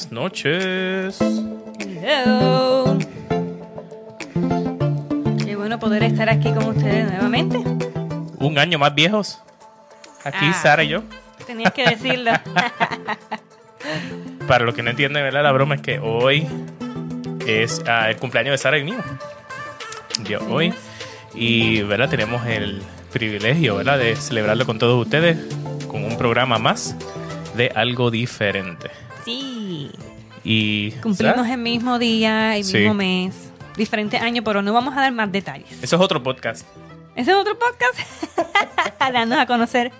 buenas noches. Hello. Qué bueno poder estar aquí con ustedes nuevamente. Un año más viejos. Aquí Ah. Sara y yo. Tenías que decirlo. Para los que no entienden, ¿verdad? La broma es que hoy es ah, el cumpleaños de Sara y mío. De Así hoy. Y, ¿verdad? Tenemos el privilegio, ¿verdad? De celebrarlo con todos ustedes con un programa más de algo diferente. Sí. Y Cumplimos el mismo día, el Sí. mismo mes. Diferente año, pero no vamos a dar más detalles. eso es otro podcast. ¿Ese es otro podcast? Dándonos a conocer.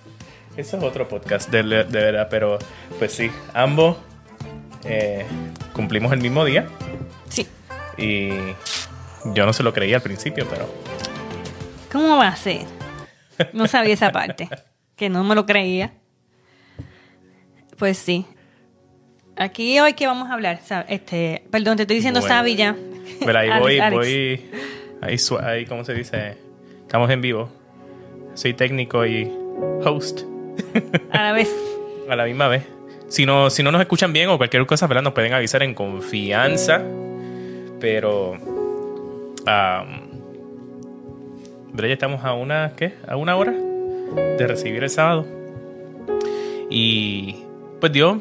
Eso es otro podcast, de, de verdad, pero pues sí, ambos eh, cumplimos el mismo día Sí. y yo no se lo creía al principio, pero ¿Cómo va a ser? No sabía esa parte. Que no me lo creía. Pues sí. Aquí hoy que vamos a hablar, este, perdón, te estoy diciendo Bueno. Sabi ya. pero ahí Alex, voy, Alex. voy, ahí, ¿cómo se dice? Estamos en vivo. Soy técnico y host A la vez. a la misma vez. Si no, si no nos escuchan bien o cualquier cosa, ¿verdad? Nos pueden avisar en confianza. Pero. ¿verdad? Ya estamos a una. ¿Qué? A una hora de recibir el sábado. Y. Pues Dios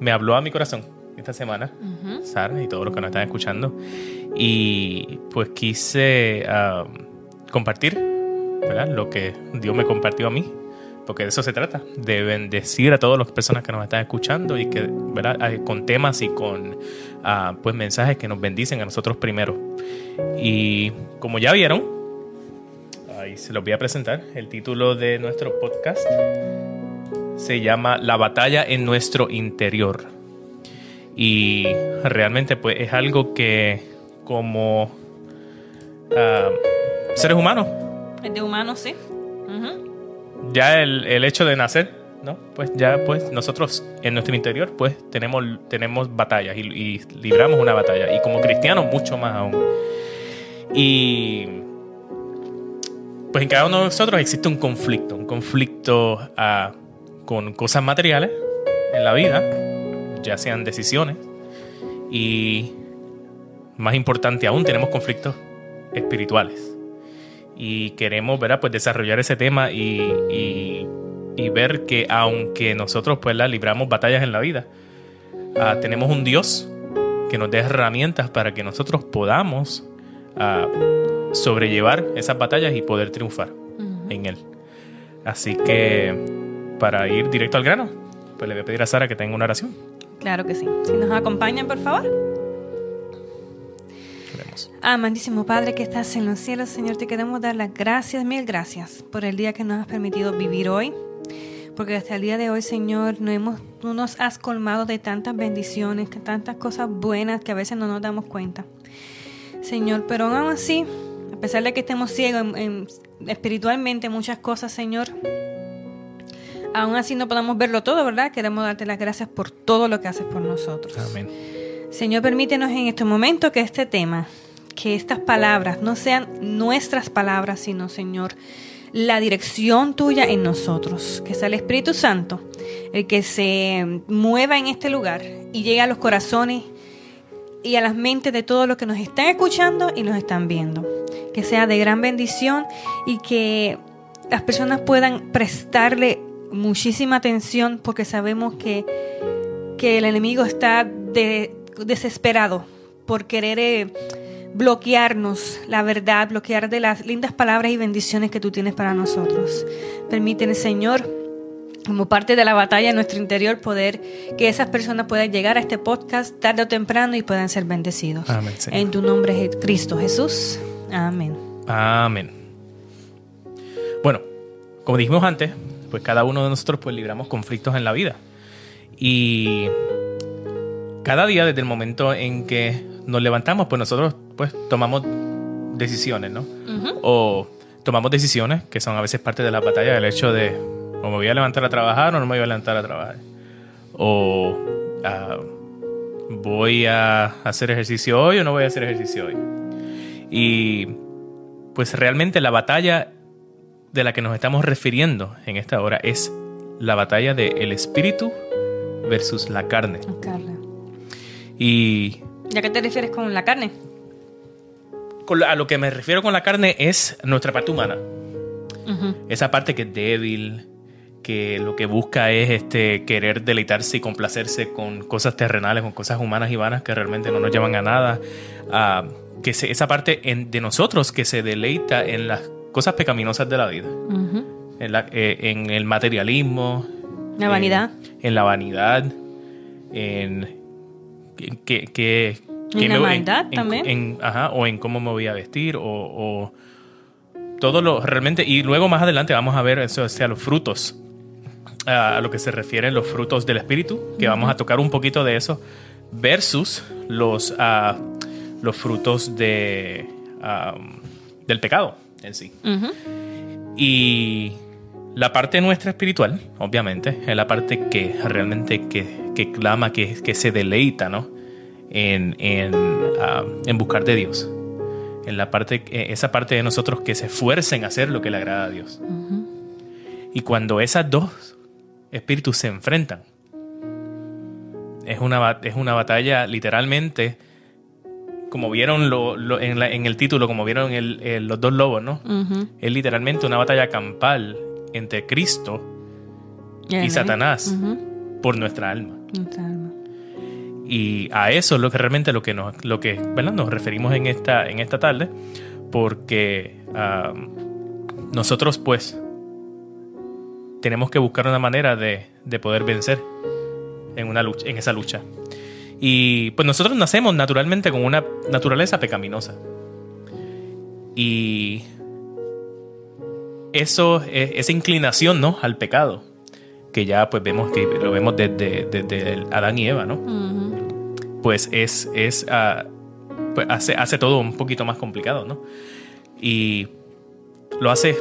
me habló a mi corazón esta semana. Ujú. Sara y todos los que nos están escuchando. Y pues quise am, compartir ¿verdad? lo que Dios me compartió a mí. Porque de eso se trata, de bendecir a todas las personas que nos están escuchando y que, ¿verdad? Con temas y con ah, pues mensajes que nos bendicen a nosotros primero. Y como ya vieron, ahí se los voy a presentar. El título de nuestro podcast se llama La batalla en nuestro interior. Y realmente pues es algo que como ah, seres humanos, de humano, sí. Ya el, el hecho de nacer, ¿no? Pues ya pues nosotros en nuestro interior pues tenemos, tenemos batallas y, y libramos una batalla. Y como cristianos mucho más aún. Y pues en cada uno de nosotros existe un conflicto, un conflicto ah, con cosas materiales en la vida, ya sean decisiones. Y más importante aún, tenemos conflictos espirituales. Y queremos ¿verdad? Pues desarrollar ese tema y, y- y ver que aunque nosotros pues, la libramos batallas en la vida, ah, tenemos un Dios que nos dé herramientas para que nosotros podamos ah, sobrellevar esas batallas y poder triunfar en Él. Así que para ir directo al grano, pues le voy a pedir a Sara que tenga una oración. Claro que sí. Si nos acompañan, por favor. Amantísimo Padre que estás en los cielos, Señor, te queremos dar las gracias, mil gracias por el día que nos has permitido vivir hoy. Porque hasta el día de hoy, Señor, no hemos, tú nos has colmado de tantas bendiciones, de tantas cosas buenas que a veces no nos damos cuenta. Señor, pero aún así, a pesar de que estemos ciegos en- en- espiritualmente muchas cosas, Señor, aún así no podamos verlo todo, ¿verdad? Queremos darte las gracias por todo lo que haces por nosotros. Amén. Señor, permítenos en este momento que este tema, que estas palabras no sean nuestras palabras, sino, Señor, la dirección tuya en nosotros. Que sea el Espíritu Santo el que se mueva en este lugar y llegue a los corazones y a las mentes de todos los que nos están escuchando y nos están viendo. Que sea de gran bendición y que las personas puedan prestarle muchísima atención porque sabemos que que el enemigo está de- desesperado por querer eh, bloquearnos la verdad, bloquear de las lindas palabras y bendiciones que tú tienes para nosotros. Permíteme, Señor, como parte de la batalla en nuestro interior, poder que esas personas puedan llegar a este podcast tarde o temprano y puedan ser bendecidos. Amén, Señor. En tu nombre, Je- Cristo Jesús. Amén. Amén. Bueno, como dijimos antes, pues cada uno de nosotros pues libramos conflictos en la vida. Y cada día desde el momento en que nos levantamos, pues nosotros pues tomamos decisiones, ¿no? O tomamos decisiones que son a veces parte de la batalla del hecho de o me voy a levantar a trabajar o no me voy a levantar a trabajar. O ah, voy a hacer ejercicio hoy o no voy a hacer ejercicio hoy. Y pues realmente la batalla de la que nos estamos refiriendo en esta hora es la batalla del espíritu versus la carne. Y ¿Y a qué te refieres con la carne? con lo- a lo que me refiero con la carne es nuestra parte humana. Esa parte que es débil, que lo que busca es este querer deleitarse y complacerse con cosas terrenales, con cosas humanas y vanas que realmente no nos llevan a nada. Ah, que se- esa parte en- de nosotros que se deleita en las cosas pecaminosas de la vida. En, la- eh, en el materialismo. La en- vanidad. En, la vanidad. En, en que, que- que la me- maldad en- también. ajá, o en cómo me voy a vestir. O, o todo lo realmente. Y luego más adelante vamos a ver eso, o sea, los frutos. A lo que se refieren los frutos del espíritu. Que vamos a tocar un poquito de eso. Versus los, ah, los frutos de, ah, del pecado en sí. Y la parte nuestra espiritual, obviamente, es la parte que realmente que, que clama, que, que se deleita, ¿no? En, en, ah, en buscar de Dios. En la parte, eh, esa parte de nosotros que se esfuerza en hacer lo que le agrada a Dios. Y cuando esas dos espíritus se enfrentan, es una, es una batalla literalmente, como vieron lo- lo- en, la- en el título, como vieron el- el- los dos lobos, ¿no? Es literalmente una batalla campal entre Cristo y. Satanás por nuestra alma. Nuestra alma. Y a eso es lo que realmente lo que nos, lo que, ¿verdad? nos referimos en esta, en esta tarde, porque nosotros pues tenemos que buscar una manera de, de poder vencer en, una lucha, en esa lucha. Y pues nosotros nacemos naturalmente con una naturaleza pecaminosa. Y eso, eh, esa inclinación ¿no? al pecado, que ya pues vemos que lo vemos desde, desde Adán y Eva, ¿no? Pues es, es ah, pues hace, hace todo un poquito más complicado, ¿no? Y lo hace,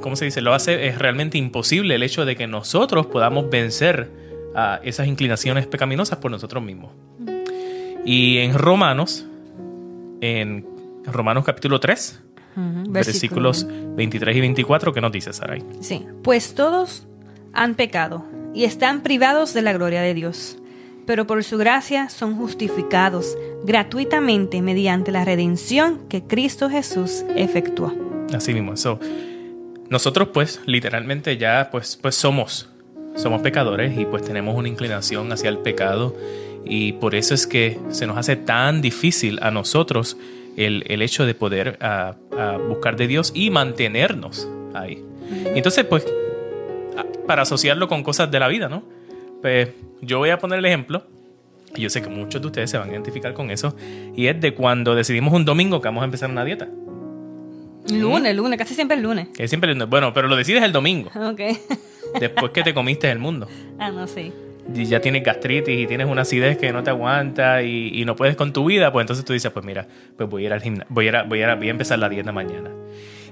¿cómo se dice? Lo hace es realmente imposible el hecho de que nosotros podamos vencer a esas inclinaciones pecaminosas por nosotros mismos. Y en Romanos, en Romanos capítulo 3, Ujú. versículos 23 y 24, ¿qué nos dice Sarai? Sí, pues todos han pecado y están privados de la gloria de Dios, pero por su gracia son justificados gratuitamente mediante la redención que Cristo Jesús efectuó. Así mismo. So, nosotros pues literalmente ya pues, pues somos, somos pecadores y pues tenemos una inclinación hacia el pecado y por eso es que se nos hace tan difícil a nosotros el, el hecho de poder ah, ah, buscar de Dios y mantenernos ahí. Entonces pues ah, para asociarlo con cosas de la vida, ¿no? Pues yo voy a poner el ejemplo. y Yo sé que muchos de ustedes se van a identificar con eso. Y es de cuando decidimos un domingo que vamos a empezar una dieta. Lunes, lunes, casi siempre el lunes. Que siempre, bueno, pero lo decides el domingo, Ok. Después que te comiste el mundo. ah, no sé. Y ya tienes gastritis y tienes una acidez que no te aguanta y, y no puedes con tu vida, pues entonces tú dices, pues mira, pues voy a ir al gimnasio, voy a, ir a- voy, a, voy a empezar la dieta mañana.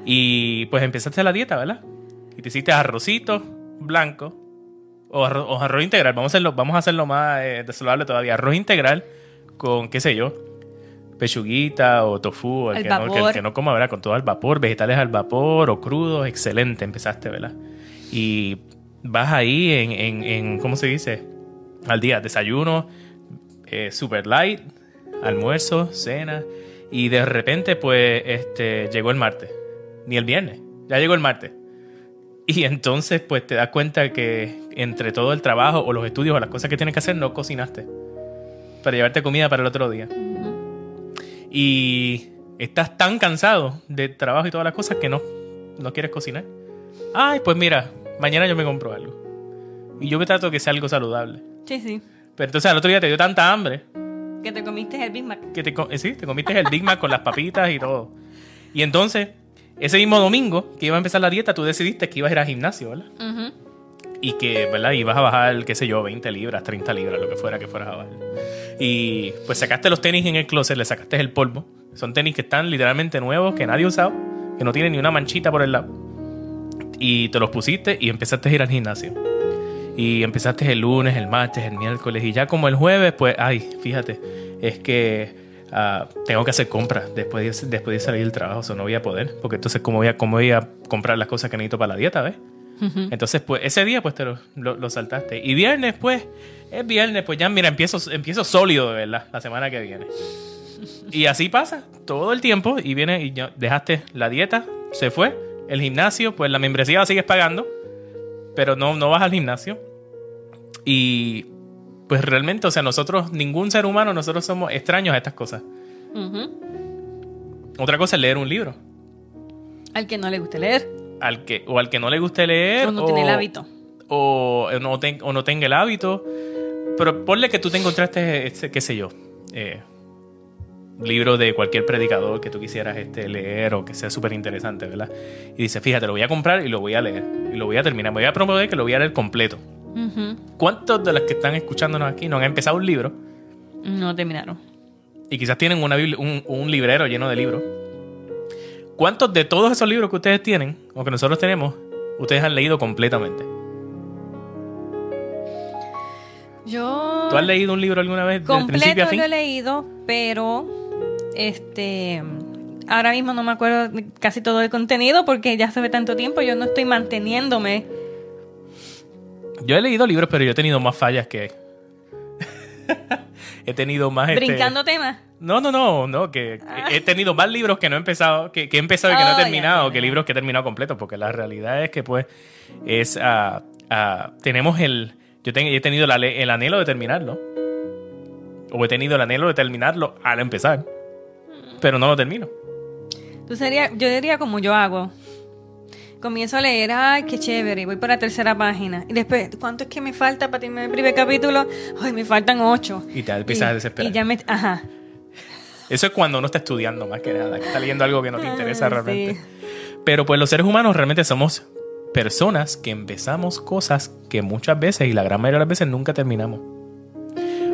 Y pues empezaste la dieta, ¿verdad? Y te hiciste arrocito blanco o arroz, o arroz integral. Vamos a hacerlo, vamos a hacerlo más eh, saludable todavía. Arroz integral con, qué sé yo, pechuguita o tofu, el, Al que, no, el el que no coma, ¿verdad? Con todo al vapor, vegetales al vapor o crudos, excelente, empezaste, ¿verdad? Y vas ahí en, en, en ¿cómo se dice? Al día, desayuno, eh, super light, almuerzo, cena, y de repente, pues, este, llegó el martes, ni el viernes, ya llegó el martes. Y entonces, pues, te das cuenta que entre todo el trabajo o los estudios o las cosas que tienes que hacer, no cocinaste para llevarte comida para el otro día. Y estás tan cansado de trabajo y todas las cosas que no, no quieres cocinar. Ay, pues mira, mañana yo me compro algo. Y yo me trato que sea algo saludable. Sí, sí. Pero entonces al otro día te dio tanta hambre Que te comiste el Big Mac. que te, eh, sí, te comiste el Big Mac con las papitas y todo. Y entonces, ese mismo domingo que iba a empezar la dieta, tú decidiste que ibas a ir al gimnasio, ¿verdad? Ujú. Y que, ¿verdad? Ibas a bajar, qué sé yo, 20 libras, 30 libras, lo que fuera que fueras a bajar. Y pues sacaste los tenis en el closet, le sacaste el polvo. Son tenis que están literalmente nuevos, que nadie ha usado, que no tienen ni una manchita por el lado. Y te los pusiste y empezaste a ir al gimnasio. Y empezaste el lunes, el martes, el miércoles. Y ya como el jueves, pues, ay, fíjate, es que ah, tengo que hacer compras después de, después de salir del trabajo. Eso no voy a poder. Porque entonces, ¿cómo voy, a, ¿cómo voy a comprar las cosas que necesito para la dieta, ves? Entonces, pues, ese día, pues, te lo, lo- lo saltaste. Y viernes, pues, es viernes, pues ya, mira, empiezo, empiezo sólido, de verdad, la semana que viene. Y así pasa todo el tiempo y viene y ya dejaste la dieta, se fue, el gimnasio, pues la membresía la sigues pagando, pero no, no vas al gimnasio. Y pues realmente, o sea, nosotros, ningún ser humano, nosotros somos extraños a estas cosas. Otra cosa es leer un libro. Al que no le guste leer. Al que, o al que no le guste leer. O no tiene el hábito. O no, ten- o no tenga el hábito. Pero ponle que tú te encontraste, este, qué sé yo, eh, libro de cualquier predicador que tú quisieras este, leer o que sea súper interesante, ¿verdad? Y dices, fíjate, lo voy a comprar y lo voy a leer. Y lo voy a terminar. Me voy a promover que lo voy a leer completo. ¿Cuántos de los que están escuchándonos aquí no han empezado un libro No terminaron. y quizás tienen una un, un librero lleno de libros? ¿Cuántos de todos esos libros que ustedes tienen o que nosotros tenemos, ustedes han leído completamente? Yo ¿Tú has leído un libro alguna vez del principio completo a fin? lo he leído, pero este ahora mismo no me acuerdo casi todo el contenido porque ya hace tanto tiempo yo no estoy manteniéndome. Yo he leído libros, pero yo he tenido más fallas que. he tenido más. este- Brincando temas. No, no, no, no, que he tenido más libros que no he empezado, que, que he empezado y que no Oh, he ya, terminado, que libros que he terminado completos, porque la realidad es que, pues, es. ah, ah, tenemos el. Yo ten- he tenido la el anhelo de terminarlo. O he tenido el anhelo de terminarlo al empezar. Pero no lo termino. Tú sería, yo diría como yo hago. Comienzo a leer, ay, qué chévere, voy por la tercera página. Y después, ¿cuánto es que me falta para terminar el primer capítulo? Ay, me faltan ocho. Y te empiezas a desesperar. Y ya me, ajá. Eso es cuando uno está estudiando más que nada, que está leyendo algo que no te interesa Ah, realmente. sí. Pero pues los seres humanos realmente somos personas que empezamos cosas que muchas veces y la gran mayoría de las veces nunca terminamos.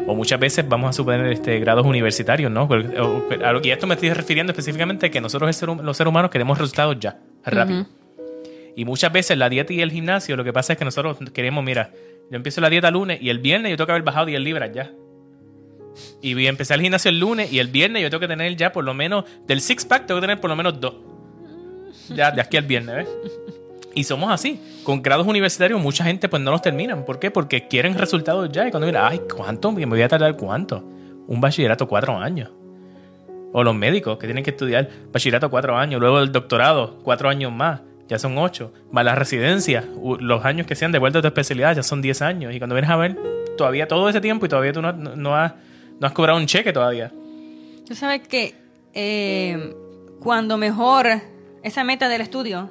O muchas veces vamos a suponer este, grados universitarios, ¿no? A lo- Y a esto me estoy refiriendo específicamente que nosotros ser los seres humanos queremos resultados ya, rápido. Y muchas veces la dieta y el gimnasio, lo que pasa es que nosotros queremos, mira, yo empiezo la dieta lunes y el viernes yo tengo que haber bajado 10 libras ya. Y voy a empezar el gimnasio el lunes y el viernes yo tengo que tener ya por lo menos, del six pack tengo que tener por lo menos dos. Ya, de aquí al viernes, ¿ves? Y somos así. Con grados universitarios mucha gente pues no los terminan. ¿Por qué? Porque quieren resultados ya. Y cuando mira, ay, ¿cuánto? Me voy a tardar cuánto? Un bachillerato cuatro años. O los médicos que tienen que estudiar bachillerato cuatro años. Luego el doctorado, cuatro años más. Ya son ocho. Más la residencia, los años que sean de vuelta a tu especialidad, ya son diez años. Y cuando vienes a ver, todavía todo ese tiempo y todavía tú no, no- no has, no has cobrado un cheque todavía. Tú sabes que eh, cuando mejor esa meta del estudio.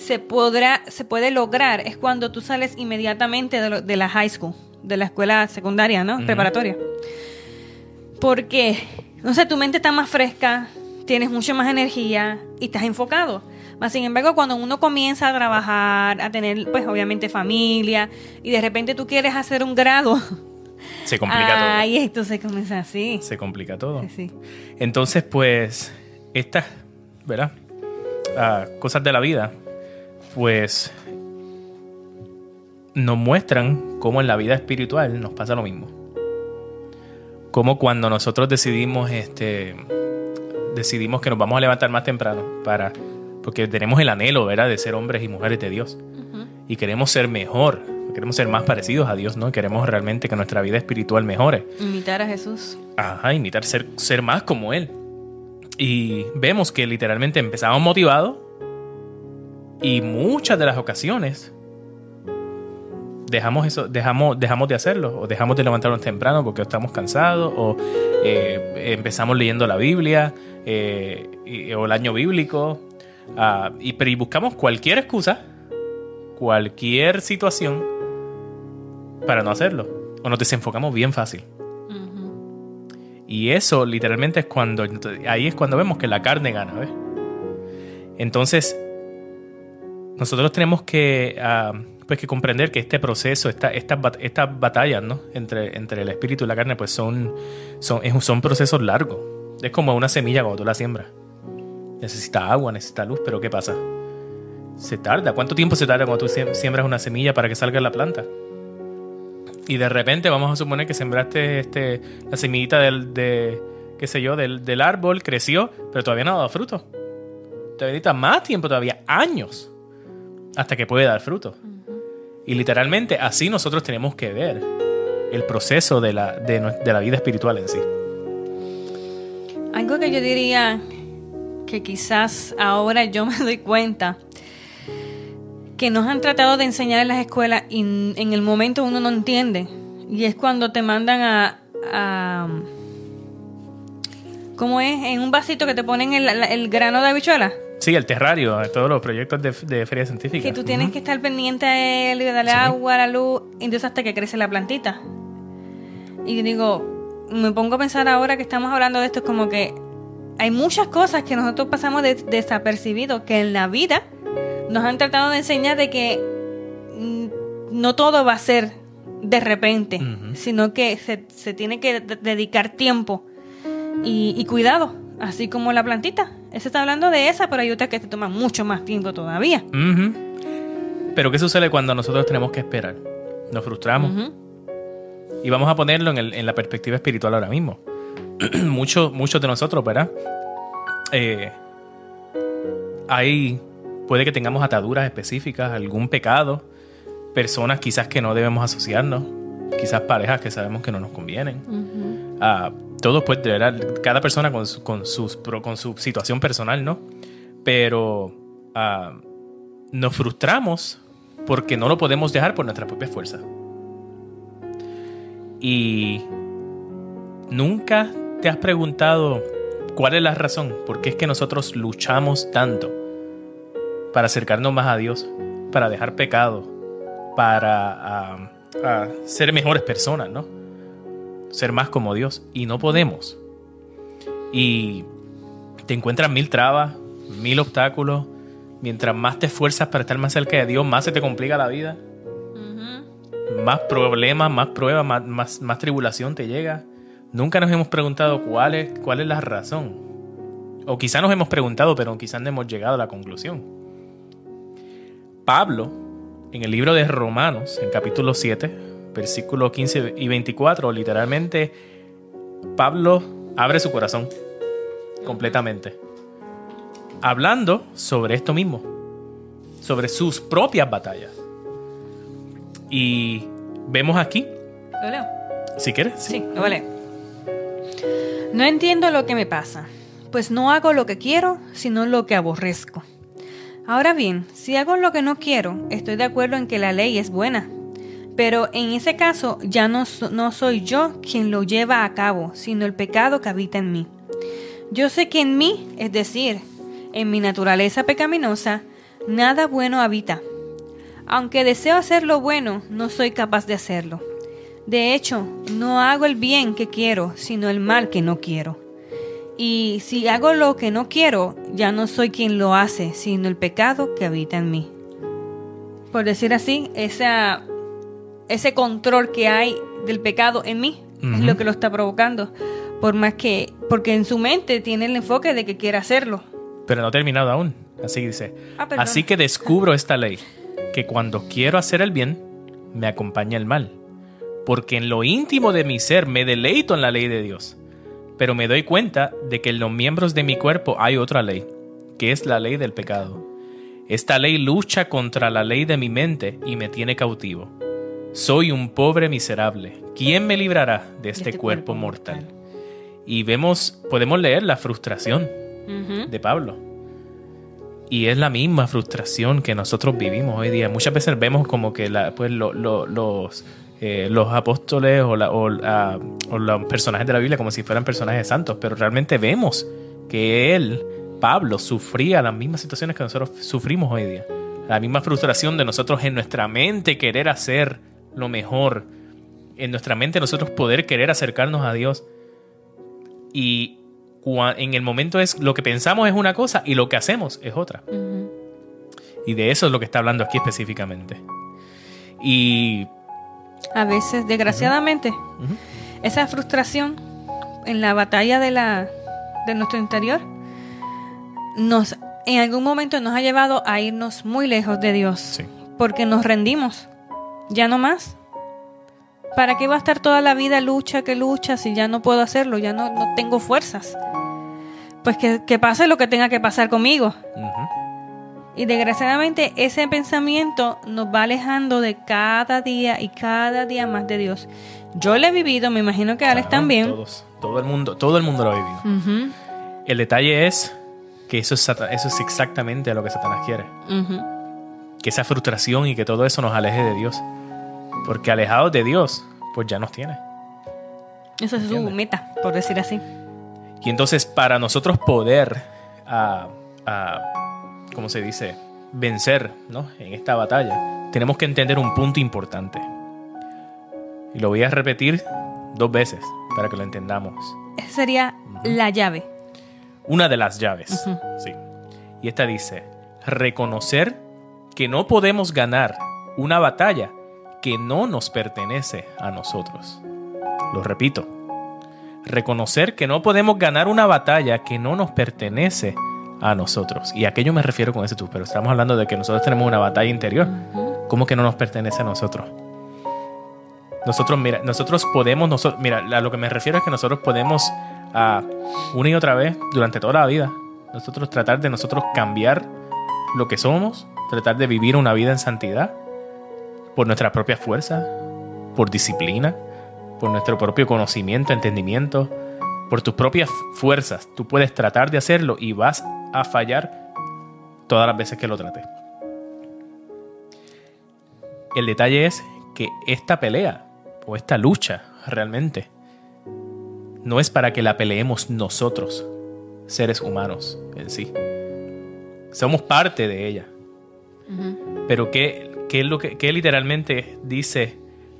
Se podrá, se puede lograr es cuando tú sales inmediatamente de, lo- de la high school, de la escuela secundaria, ¿no? Preparatoria. Porque, no sé, tu mente está más fresca, tienes mucha más energía y estás enfocado. Más sin embargo, cuando uno comienza a trabajar, a tener, pues obviamente familia, y de repente tú quieres hacer un grado, Se complica ay, esto se comienza así. todo. Se complica todo. Sí. Entonces, pues, estas, ¿verdad? Ah, cosas de la vida, pues, nos muestran cómo en la vida espiritual nos pasa lo mismo. Como cuando nosotros decidimos, este, decidimos que nos vamos a levantar más temprano para, porque tenemos el anhelo, ¿verdad? De ser hombres y mujeres de Dios. Y queremos ser mejor, queremos ser más parecidos a Dios, ¿no? Queremos realmente que nuestra vida espiritual mejore. Imitar a Jesús. Ajá, imitar, ser, ser más como él. Y vemos que literalmente empezamos motivados y muchas de las ocasiones dejamos eso, dejamos, dejamos de hacerlo o dejamos de levantarnos temprano porque estamos cansados o eh, empezamos leyendo la Biblia eh, y- o el año bíblico ah, y, pero y buscamos cualquier excusa, cualquier situación para no hacerlo o nos desenfocamos bien fácil. Y eso literalmente es cuando, ahí es cuando vemos que la carne gana, ¿ves? Entonces, nosotros tenemos que, ah, pues que comprender que este proceso, esta, estas, estas batallas, ¿no? Entre, entre el espíritu y la carne, pues son, son, son procesos largos. Es como una semilla cuando tú la siembras. Necesita agua, necesita luz, pero ¿qué pasa? Se tarda. ¿Cuánto tiempo se tarda cuando tú siem- siembras una semilla para que salga la planta? y de repente vamos a suponer que sembraste este, la semillita del, de, qué sé yo, del, del árbol, creció, pero todavía no ha dado fruto. Todavía necesita más tiempo, todavía años, hasta que puede dar fruto. Y literalmente así nosotros tenemos que ver el proceso de la, de, de la vida espiritual en sí. Algo que yo diría que quizás ahora yo me doy cuenta que nos han tratado de enseñar en las escuelas y en el momento uno no entiende. Y es cuando te mandan a... a ¿Cómo es? En un vasito que te ponen el, el grano de habichuela. Sí, el terrario, todos los proyectos de, de feria científica. Que tú tienes que estar pendiente a él y darle Sí. agua, la luz, entonces hasta que crece la plantita. Y digo, me pongo a pensar ahora que estamos hablando de esto, es como que hay muchas cosas que nosotros pasamos de- desapercibidos, que en la vida nos han tratado de enseñar de que mm, no todo va a ser de repente, sino que se, se tiene que de- dedicar tiempo y, y cuidado, así como la plantita. Ese está hablando de esa, pero hay otras que te toman mucho más tiempo todavía. Pero ¿qué sucede cuando nosotros tenemos que esperar? Nos frustramos. Y vamos a ponerlo en, el- en la perspectiva espiritual ahora mismo. muchos, muchos de nosotros, ¿verdad? Eh, hay, puede que tengamos ataduras específicas, algún pecado, personas quizás que no debemos asociarnos, quizás parejas que sabemos que no nos convienen. Ah, todo pues, de verdad, cada persona con su, con, sus, con su situación personal, ¿no? Pero ah, nos frustramos porque no lo podemos dejar por nuestra propia fuerza. Y nunca te has preguntado cuál es la razón, por qué es que nosotros luchamos tanto para acercarnos más a Dios, para dejar pecado, para ah, ah, ser mejores personas, ¿no? Ser más como Dios y no podemos. Y te encuentras mil trabas, mil obstáculos. Mientras más te esfuerzas para estar más cerca de Dios, más se te complica la vida. Más problemas, más pruebas, más, más, más tribulación te llega. Nunca nos hemos preguntado cuál es, cuál es la razón. O quizá nos hemos preguntado, pero quizás no hemos llegado a la conclusión. Pablo, en el libro de Romanos, en capítulo 7, versículos 15 y 24, literalmente, Pablo abre su corazón completamente. Hablando sobre esto mismo, sobre sus propias batallas. Y vemos aquí, ¿Lo leo? si quieres, Sí, lo vale. No entiendo lo que me pasa, pues no hago lo que quiero, sino lo que aborrezco. Ahora bien, si hago lo que no quiero, estoy de acuerdo en que la ley es buena. Pero en ese caso ya no, no soy yo quien lo lleva a cabo, sino el pecado que habita en mí. Yo sé que en mí, es decir, en mi naturaleza pecaminosa, nada bueno habita. Aunque deseo hacer lo bueno, no soy capaz de hacerlo. De hecho, no hago el bien que quiero, sino el mal que no quiero. Y si hago lo que no quiero, ya no soy quien lo hace, sino el pecado que habita en mí. Por decir así, esa, ese control que hay del pecado en mí es lo que lo está provocando. Por más que, porque en su mente tiene el enfoque de que quiere hacerlo. pero no ha terminado aún. Así dice. Ah. Así que descubro esta ley, que cuando quiero hacer el bien, me acompaña el mal. Porque en lo íntimo de mi ser me deleito en la ley de Dios. Pero me doy cuenta de que en los miembros de mi cuerpo hay otra ley, que es la ley del pecado. Esta ley lucha contra la ley de mi mente y me tiene cautivo. Soy un pobre miserable. ¿Quién me librará de este, este cuerpo, cuerpo mortal? mortal. Y vemos, podemos leer la frustración de Pablo. Y es la misma frustración que nosotros vivimos hoy día. Muchas veces vemos como que la, pues, lo- lo- los, eh, los apóstoles o, la- o la- o los personajes de la Biblia como si fueran personajes santos, pero realmente vemos que él, Pablo, sufría las mismas situaciones que nosotros sufrimos hoy día. La misma frustración de nosotros en nuestra mente querer hacer lo mejor, en nuestra mente nosotros poder querer acercarnos a Dios y en el momento es lo que pensamos es una cosa y lo que hacemos es otra. Y de eso es lo que está hablando aquí específicamente. Y A veces, desgraciadamente, esa frustración en la batalla de la de nuestro interior nos en algún momento nos ha llevado a irnos muy lejos de Dios Sí. porque nos rendimos ya no más para qué va a estar toda la vida lucha que lucha si ya no puedo hacerlo ya no, no tengo fuerzas pues que, que pase lo que tenga que pasar conmigo. Y desgraciadamente ese pensamiento nos va alejando de cada día y cada día más de Dios. Yo lo he vivido, me imagino que Alex Claro, también. Todos, todo el mundo, todo el mundo lo ha vivido. El detalle es que eso es, eso es exactamente lo que Satanás quiere. Que esa frustración y que todo eso nos aleje de Dios. Porque alejados de Dios, pues ya nos tiene. Esa es su meta, por decir así. Y entonces para nosotros poder, ah, ah, ¿cómo se dice? Vencer ¿no? en esta batalla, tenemos que entender un punto importante. Y lo voy a repetir dos veces para que lo entendamos. Esa sería la llave. Una de las llaves. Sí. Y esta dice, reconocer que no podemos ganar una batalla que no nos pertenece a nosotros. Lo repito. Reconocer que no podemos ganar una batalla que no nos pertenece a nosotros. Y a qué yo me refiero con ese tú, pero estamos hablando de que nosotros tenemos una batalla interior. ¿Cómo que no nos pertenece a nosotros? Nosotros, mira, nosotros podemos, nosotros, mira, a lo que me refiero es que nosotros podemos ah, una y otra vez durante toda la vida, nosotros tratar de nosotros cambiar lo que somos, tratar de vivir una vida en santidad por nuestra propia fuerza, por disciplina, por nuestro propio conocimiento, entendimiento, por tus propias fuerzas. Tú puedes tratar de hacerlo y vas a fallar todas las veces que lo trates. El detalle es que esta pelea o esta lucha realmente no es para que la peleemos nosotros, seres humanos en sí. Somos parte de ella. Pero ¿qué, qué es lo que qué literalmente dice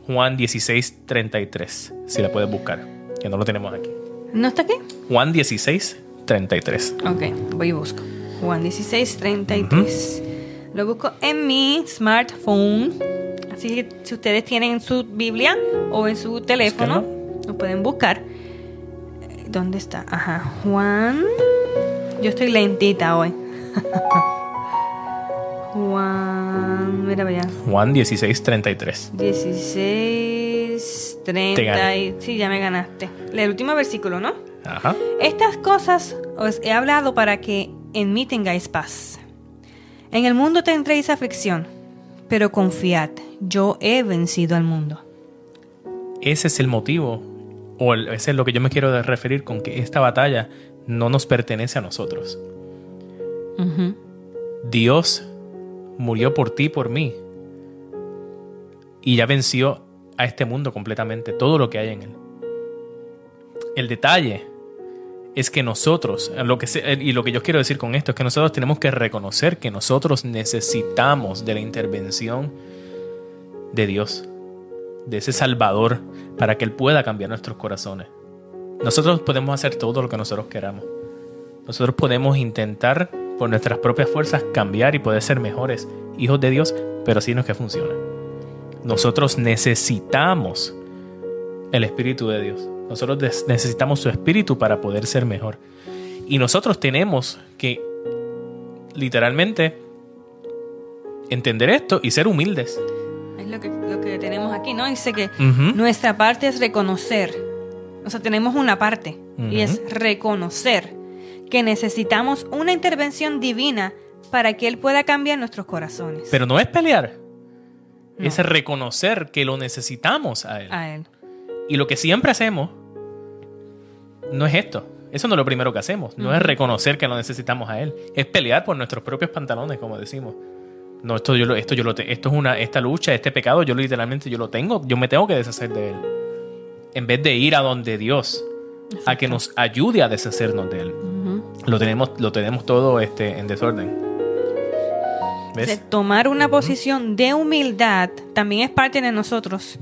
Juan 16, 33? Si la puedes buscar, que no lo tenemos aquí. ¿No está aquí? Juan 16, 33. Ok, voy y busco. Juan 16, 33. Lo busco en mi smartphone. Así que si ustedes tienen en su Biblia o en su teléfono, lo pueden buscar. ¿Dónde está? Ajá, Juan. Yo estoy lentita hoy. Juan, mira vaya. Juan 16, 33. 16, 30. gané. y- sí, ya me ganaste. El último versículo, ¿no? Ajá. Estas cosas os he hablado para que en mí tengáis paz. En el mundo tendréis aflicción, pero confiad, yo he vencido al mundo. Ese es el motivo, o el- ese es lo que yo me quiero referir con que esta batalla no nos pertenece a nosotros. Ujú. Dios murió por ti por mí. Y ya venció a este mundo completamente, todo lo que hay en él. El detalle es que nosotros, lo que y lo que yo quiero decir con esto es que nosotros tenemos que reconocer que nosotros necesitamos de la intervención de Dios, de ese Salvador, para que Él pueda cambiar nuestros corazones. Nosotros podemos hacer todo lo que nosotros queramos. Nosotros podemos intentar por nuestras propias fuerzas cambiar y poder ser mejores hijos de Dios, pero así no es que funciona. Nosotros necesitamos el Espíritu de Dios. Nosotros necesitamos su Espíritu para poder ser mejor. Y nosotros tenemos que literalmente entender esto y ser humildes. Es lo que, lo que tenemos aquí, ¿no? Dice que nuestra parte es reconocer. O sea, tenemos una parte y es reconocer que necesitamos una intervención divina para que Él pueda cambiar nuestros corazones. Pero no es pelear. No. Es reconocer que lo necesitamos a Él. a Él. Y lo que siempre hacemos no es esto. Eso no es lo primero que hacemos. No es reconocer que lo necesitamos a Él. Es pelear por nuestros propios pantalones, como decimos. No, esto yo lo, esto yo lo esto es una, esta lucha, este pecado, yo literalmente yo lo tengo, yo me tengo que deshacer de él. En vez de ir a donde Dios, a que nos ayude a deshacernos de él. Lo tenemos, lo tenemos todo este, en desorden. Tomar una posición de humildad también es parte de nosotros.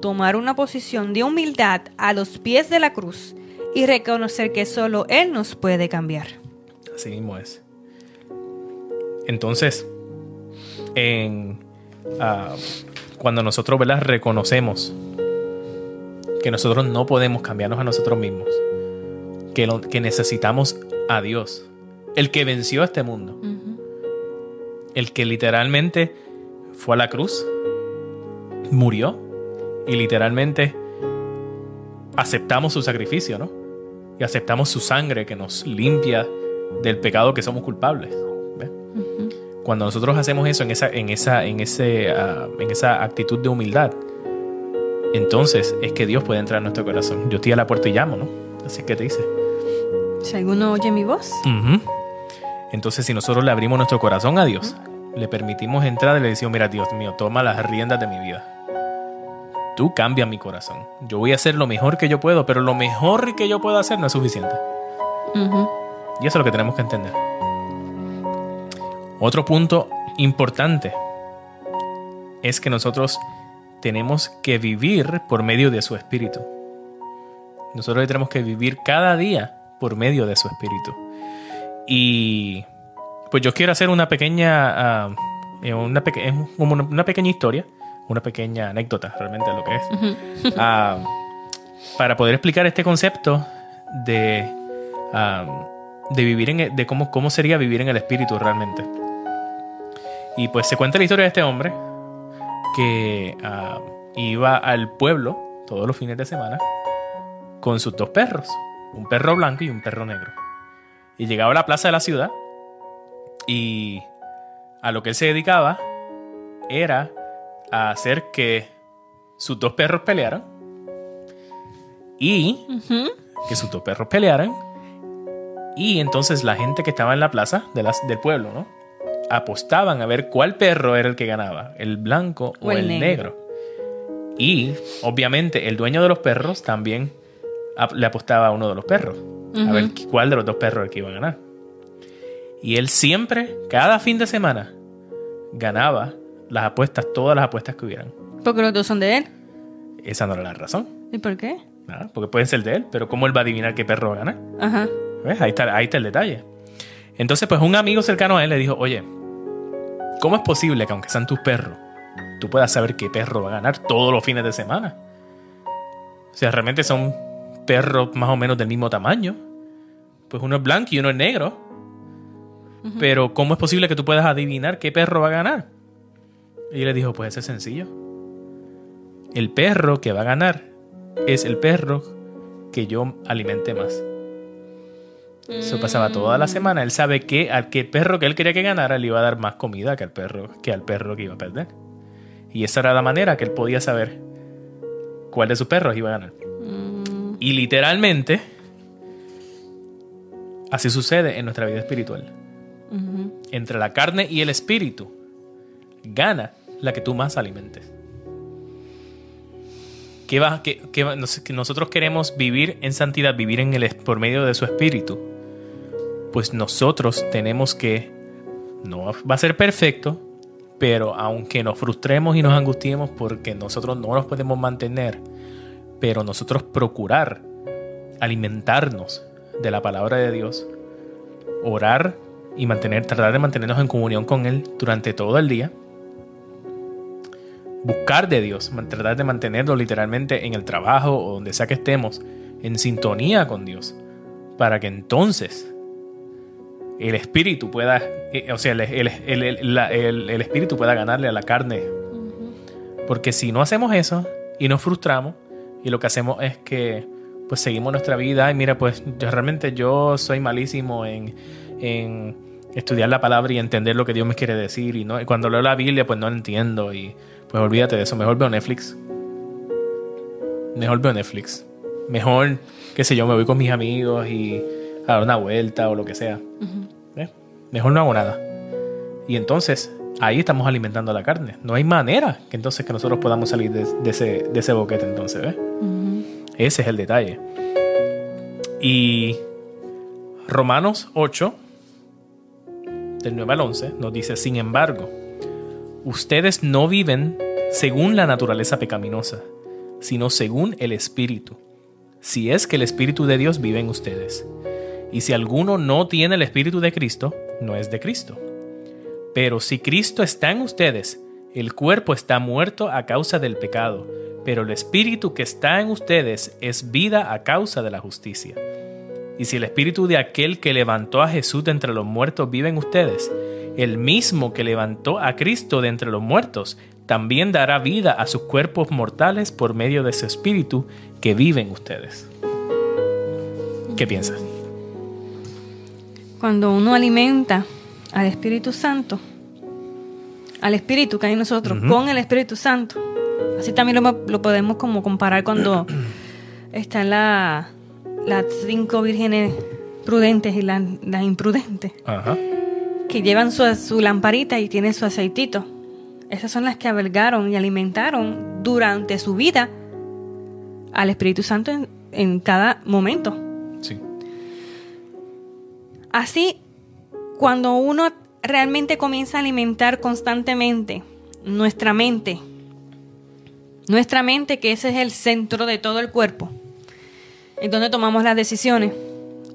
Tomar una posición de humildad a los pies de la cruz y reconocer que solo Él nos puede cambiar. Así mismo es. Entonces, en, ah, cuando nosotros ¿verdad? reconocemos que nosotros no podemos cambiarnos a nosotros mismos, que, lo- que necesitamos a Dios, el que venció a este mundo, el que literalmente fue a la cruz, murió y literalmente aceptamos su sacrificio, ¿no? Y aceptamos su sangre que nos limpia del pecado que somos culpables. cuando nosotros hacemos eso en esa, en esa, en ese, ah, en esa actitud de humildad, entonces es que Dios puede entrar en nuestro corazón. Yo estoy a la puerta y llamo, ¿no? Así que te dice. Si alguno oye mi voz. Entonces, si nosotros le abrimos nuestro corazón a Dios, le permitimos entrar y le decimos, mira, Dios mío, toma las riendas de mi vida. Tú cambia mi corazón. Yo voy a hacer lo mejor que yo puedo, pero lo mejor que yo puedo hacer no es suficiente. Y eso es lo que tenemos que entender. Otro punto importante es que nosotros tenemos que vivir por medio de su espíritu. Nosotros tenemos que vivir cada día por medio de su espíritu. Y pues yo quiero hacer una pequeña, ah, eh, una, peque- una, una pequeña historia, una pequeña anécdota realmente lo que es, ah, para poder explicar este concepto de, ah, de vivir en, el- de cómo, cómo sería vivir en el espíritu realmente. Y pues se cuenta la historia de este hombre que ah, iba al pueblo todos los fines de semana con sus dos perros, un perro blanco y un perro negro. Y llegaba a la plaza de la ciudad y a lo que él se dedicaba era a hacer que sus dos perros pelearan y que sus dos perros pelearan y entonces la gente que estaba en la plaza de las, del pueblo, ¿no? Apostaban a ver cuál perro era el que ganaba, el blanco o, O el el negro. negro. Y obviamente el dueño de los perros también le apostaba a uno de los perros, a ver cuál de los dos perros era el que iba a ganar. Y él siempre, cada fin de semana, ganaba las apuestas, todas las apuestas que hubieran. Porque los dos son de él. Esa no era la razón, ¿Y por qué? ¿verdad? porque pueden ser de él, pero ¿cómo él va a adivinar qué perro va a ganar? Ajá. ¿Ves? Ahí está, ahí está el detalle. Entonces, pues un amigo cercano a él le dijo, oye, ¿cómo es posible que aunque sean tus perros, tú puedas saber qué perro va a ganar todos los fines de semana? O sea, realmente son perros más o menos del mismo tamaño. Pues uno es blanco y uno es negro. Pero ¿cómo es posible que tú puedas adivinar qué perro va a ganar? Y le dijo, pues es sencillo. El perro que va a ganar es el perro que yo alimente más. Eso pasaba toda la semana. Él sabe que al que perro que él quería que ganara le iba a dar más comida que al perro que al perro que iba a perder. Y esa era la manera que él podía saber cuál de sus perros iba a ganar. Mm, Y literalmente así sucede en nuestra vida espiritual. Entre la carne y el espíritu gana la que tú más alimentes. ¿Qué va, que nosotros queremos vivir en santidad, vivir en el, por medio de su espíritu. Pues nosotros tenemos que, no va a ser perfecto, pero aunque nos frustremos y nos angustiemos porque nosotros no nos podemos mantener, pero nosotros procurar alimentarnos de la palabra de Dios, orar y mantener, tratar de mantenernos en comunión con Él durante todo el día. Buscar de Dios, tratar de mantenerlo literalmente en el trabajo o donde sea que estemos, en sintonía con Dios, para que entonces el espíritu pueda, eh, o sea, el, el- el- el- la- espíritu pueda ganarle a la carne. Porque si no hacemos eso y nos frustramos, y lo que hacemos es que pues seguimos nuestra vida y mira, pues yo, realmente yo soy malísimo en, en estudiar la palabra y entender lo que Dios me quiere decir. Y, no, y cuando leo la Biblia, pues no entiendo. Y pues olvídate de eso. Mejor veo Netflix. Mejor veo Netflix. Mejor, qué sé yo, me voy con mis amigos y a dar una vuelta o lo que sea. ¿Ves? Mejor no hago nada. Y entonces, ahí estamos alimentando la carne. No hay manera que entonces que nosotros podamos salir de, de ese, de ese boquete entonces. Ese es el detalle. Y Romanos 8, del 9 al 11, nos dice, sin embargo, ustedes no viven según la naturaleza pecaminosa, sino según el Espíritu, si es que el Espíritu de Dios vive en ustedes. Y si alguno no tiene el Espíritu de Cristo, no es de Cristo. Pero si Cristo está en ustedes, el cuerpo está muerto a causa del pecado, pero el Espíritu que está en ustedes es vida a causa de la justicia. Y si el Espíritu de aquel que levantó a Jesús de entre los muertos vive en ustedes, el mismo que levantó a Cristo de entre los muertos, también dará vida a sus cuerpos mortales por medio de su Espíritu que vive en ustedes. ¿Qué piensas? Cuando uno alimenta al Espíritu Santo, al Espíritu que hay en nosotros con el Espíritu Santo. Así también lo, lo podemos como comparar cuando están la, las cinco vírgenes prudentes y las, las imprudentes, Ajá. que llevan su, su lamparita y tienen su aceitito. Esas son las que albergaron y alimentaron durante su vida al Espíritu Santo en, en cada momento. Sí. Así, cuando uno realmente comienza a alimentar constantemente nuestra mente, nuestra mente que ese es el centro de todo el cuerpo, en donde tomamos las decisiones,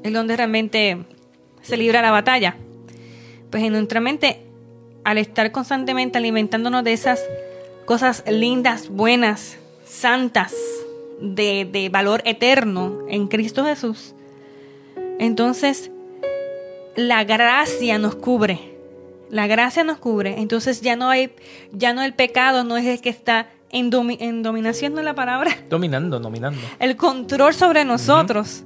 es donde realmente se libra la batalla. Pues en nuestra mente, al estar constantemente alimentándonos de esas cosas lindas, buenas, santas, de, de valor eterno en Cristo Jesús, entonces la gracia nos cubre. La gracia nos cubre. Entonces ya no hay, ya no el pecado no es el que está en, domi- en dominación, no es la palabra, Dominando, dominando. el control sobre nosotros,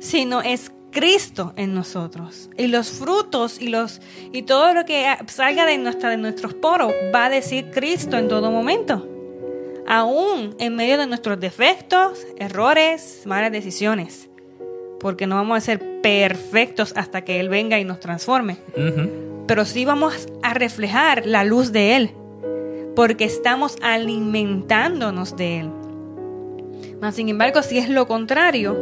sino es Cristo en nosotros. Y los frutos y los y todo lo que salga de nuestra de nuestros poros va a decir Cristo en todo momento. Aún en medio de nuestros defectos, errores, malas decisiones. Porque no vamos a ser perfectos hasta que Él venga y nos transforme. Pero sí vamos a reflejar la luz de Él. Porque estamos alimentándonos de Él. Mas, sin embargo, si es lo contrario,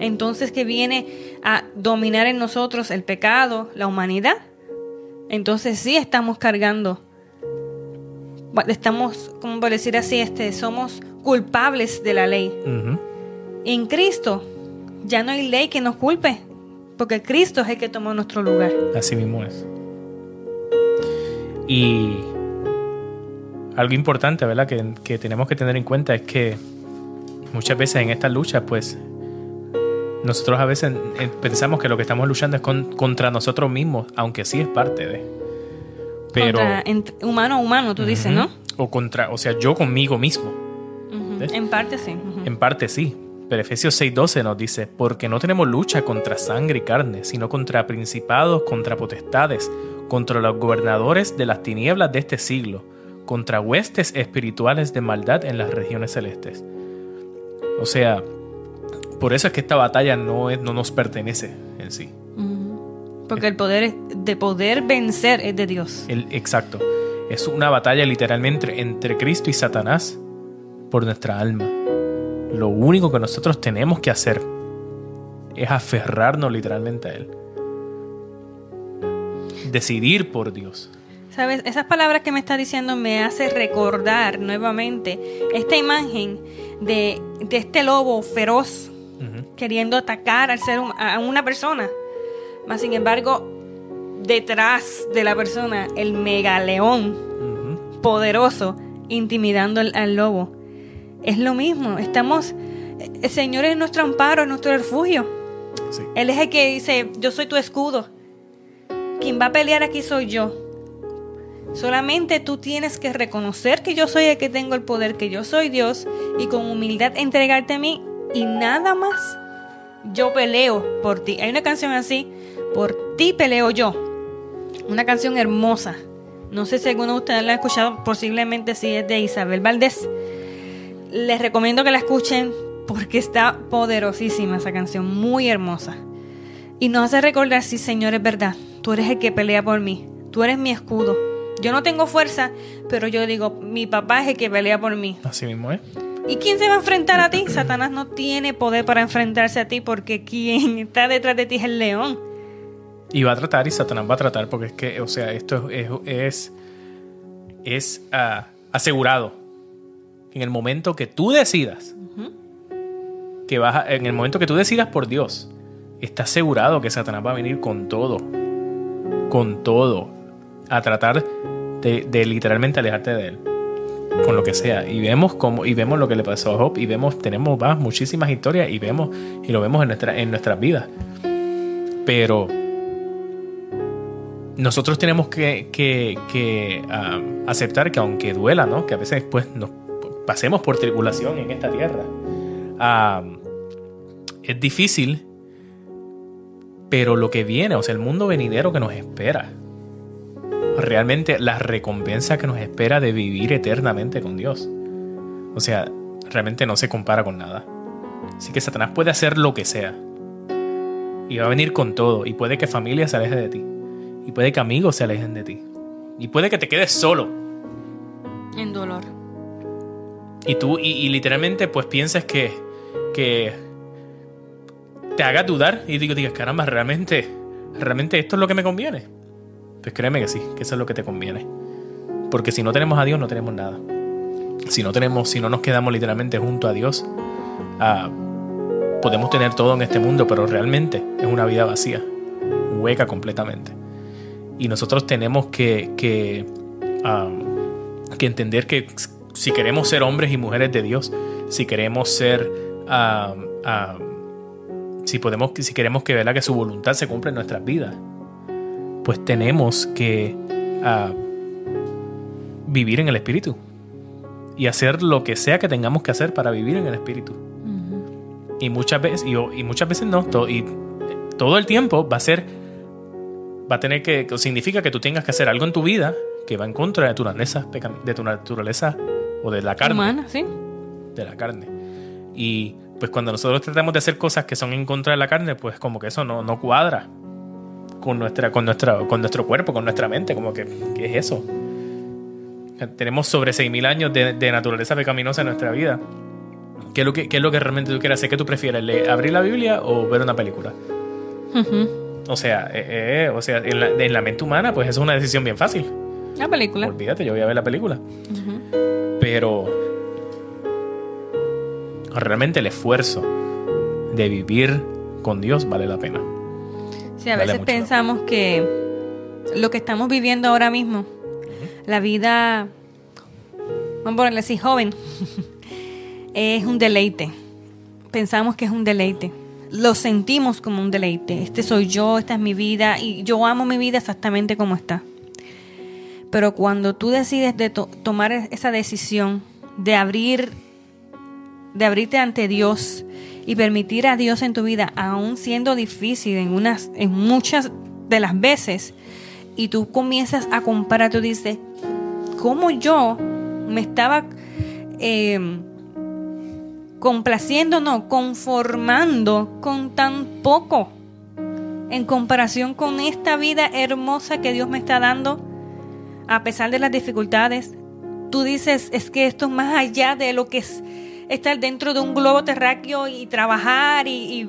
entonces que viene a dominar en nosotros el pecado, la humanidad, entonces sí estamos cargando, estamos, como por decir así, este, somos culpables de la ley. En Cristo ya no hay ley que nos culpe, porque Cristo es el que tomó nuestro lugar. Así mismo es. Y algo importante, ¿verdad? Que, que tenemos que tener en cuenta es que muchas veces en estas luchas, pues, nosotros a veces eh, pensamos que lo que estamos luchando es con- contra nosotros mismos, aunque sí es parte de. Pero. Contra- entre- humano a humano, tú dices, ¿no? O contra, o sea, yo conmigo mismo. En parte sí. En parte sí, pero Efesios 6:12 nos dice, porque no tenemos lucha contra sangre y carne, sino contra principados, contra potestades, contra los gobernadores de las tinieblas de este siglo, contra huestes espirituales de maldad en las regiones celestes. O sea, por eso es que esta batalla no, es, no nos pertenece en sí. Ujú. Porque el poder de poder vencer es de Dios. El, exacto. Es una batalla literalmente entre Cristo y Satanás por nuestra alma. Lo único que nosotros tenemos que hacer es aferrarnos literalmente a Él. Decidir por Dios. Sabes, esas palabras que me estás diciendo me hace recordar nuevamente esta imagen de, de este lobo feroz queriendo atacar al ser a una persona. Mas sin embargo, detrás de la persona, el megaleón Ujú. poderoso intimidando al, al lobo. Es lo mismo, estamos, el Señor es nuestro amparo, es nuestro refugio. Sí. Él es el que dice, yo soy tu escudo. Quien va a pelear aquí soy yo. Solamente tú tienes que reconocer que yo soy el que tengo el poder, que yo soy Dios, y con humildad entregarte a mí, y nada más. Yo peleo por ti. Hay una canción así, por ti peleo yo. Una canción hermosa. No sé si alguno de ustedes la ha escuchado, posiblemente sí es de Isabel Valdés. Les recomiendo que la escuchen porque está poderosísima esa canción, muy hermosa. Y nos hace recordar, sí, Señor, es verdad, tú eres el que pelea por mí, tú eres mi escudo. Yo no tengo fuerza, pero yo digo, mi papá es el que pelea por mí. Así mismo es. ¿Y quién se va a enfrentar a ti? Satanás no tiene poder para enfrentarse a ti porque quien está detrás de ti es el león. Y va a tratar y Satanás va a tratar porque es que, o sea, esto es, es, es ah, asegurado. En el momento que tú decidas, que vas a- en el momento que tú decidas por Dios, está asegurado que Satanás va a venir con todo, con todo, a tratar de, de literalmente alejarte de él, con lo que sea. Y vemos como, y vemos lo que le pasó a Job, y vemos, tenemos más, muchísimas historias, y vemos, y lo vemos en, nuestra, en nuestras vidas. Pero nosotros tenemos que, que- que, ah, aceptar que aunque duela, ¿no? Que a veces pues nos pasemos por tribulación en esta tierra. ah, es difícil, pero lo que viene, o sea, el mundo venidero que nos espera. realmente la recompensa que nos espera de vivir eternamente con Dios. O sea, realmente no se compara con nada. Así que Satanás puede hacer lo que sea. Y va a venir con todo. Y puede que familia se aleje de ti. Y puede que amigos se alejen de ti. Y puede que te quedes solo. En dolor. Y tú, y, literalmente, pues piensas que, que te haga dudar y digo, digas, caramba, realmente, realmente esto es lo que me conviene. Pues créeme que sí, que eso es lo que te conviene. Porque si no tenemos a Dios, no tenemos nada. Si no tenemos, si no nos quedamos literalmente junto a Dios, ah, podemos tener todo en este mundo, pero realmente es una vida vacía, hueca completamente. Y nosotros tenemos que, que, ah, que entender que si queremos ser hombres y mujeres de Dios, si queremos ser, ah, si podemos, si queremos que, que su voluntad se cumpla en nuestras vidas, pues tenemos que vivir en el Espíritu y hacer lo que sea que tengamos que hacer para vivir en el Espíritu. Y muchas veces, y, muchas veces no, y todo el tiempo va a ser, va a tener que, significa que tú tengas que hacer algo en tu vida que va en contra de tu naturaleza, de tu naturaleza o de la carne. Humana, sí. De la carne. Y pues cuando nosotros tratamos de hacer cosas que son en contra de la carne, pues como que eso no, no cuadra con, nuestra, con, nuestra, con nuestro cuerpo, con nuestra mente, como que, ¿qué es eso? Tenemos sobre 6.000 años de, naturaleza pecaminosa en nuestra vida. ¿Qué es, lo que, es lo que realmente tú quieres hacer? ¿Qué tú prefieres? ¿Abrir la Biblia o ver una película? O sea, eh, eh, o sea en, la, mente humana, pues eso es una decisión bien fácil. La película. Olvídate, yo voy a ver la película. Pero realmente el esfuerzo de vivir con Dios vale la pena. Sí, a veces pensamos que lo que estamos viviendo ahora mismo la vida, vamos a ponerle así, joven, es un deleite. Pensamos que es un deleite. Lo sentimos como un deleite. Este soy yo, esta es mi vida y yo amo mi vida exactamente como está. Pero cuando tú decides de tomar esa decisión de abrir, de abrirte ante Dios y permitir a Dios en tu vida, aún siendo difícil en unas, en muchas de las veces, y tú comienzas a comparar, tú dices, ¿cómo yo me estaba em, complaciendo, no, conformando con tan poco en comparación con esta vida hermosa que Dios me está dando, a pesar de las dificultades? Tú dices, es que esto es más allá de lo que es estar dentro de un globo terráqueo y trabajar y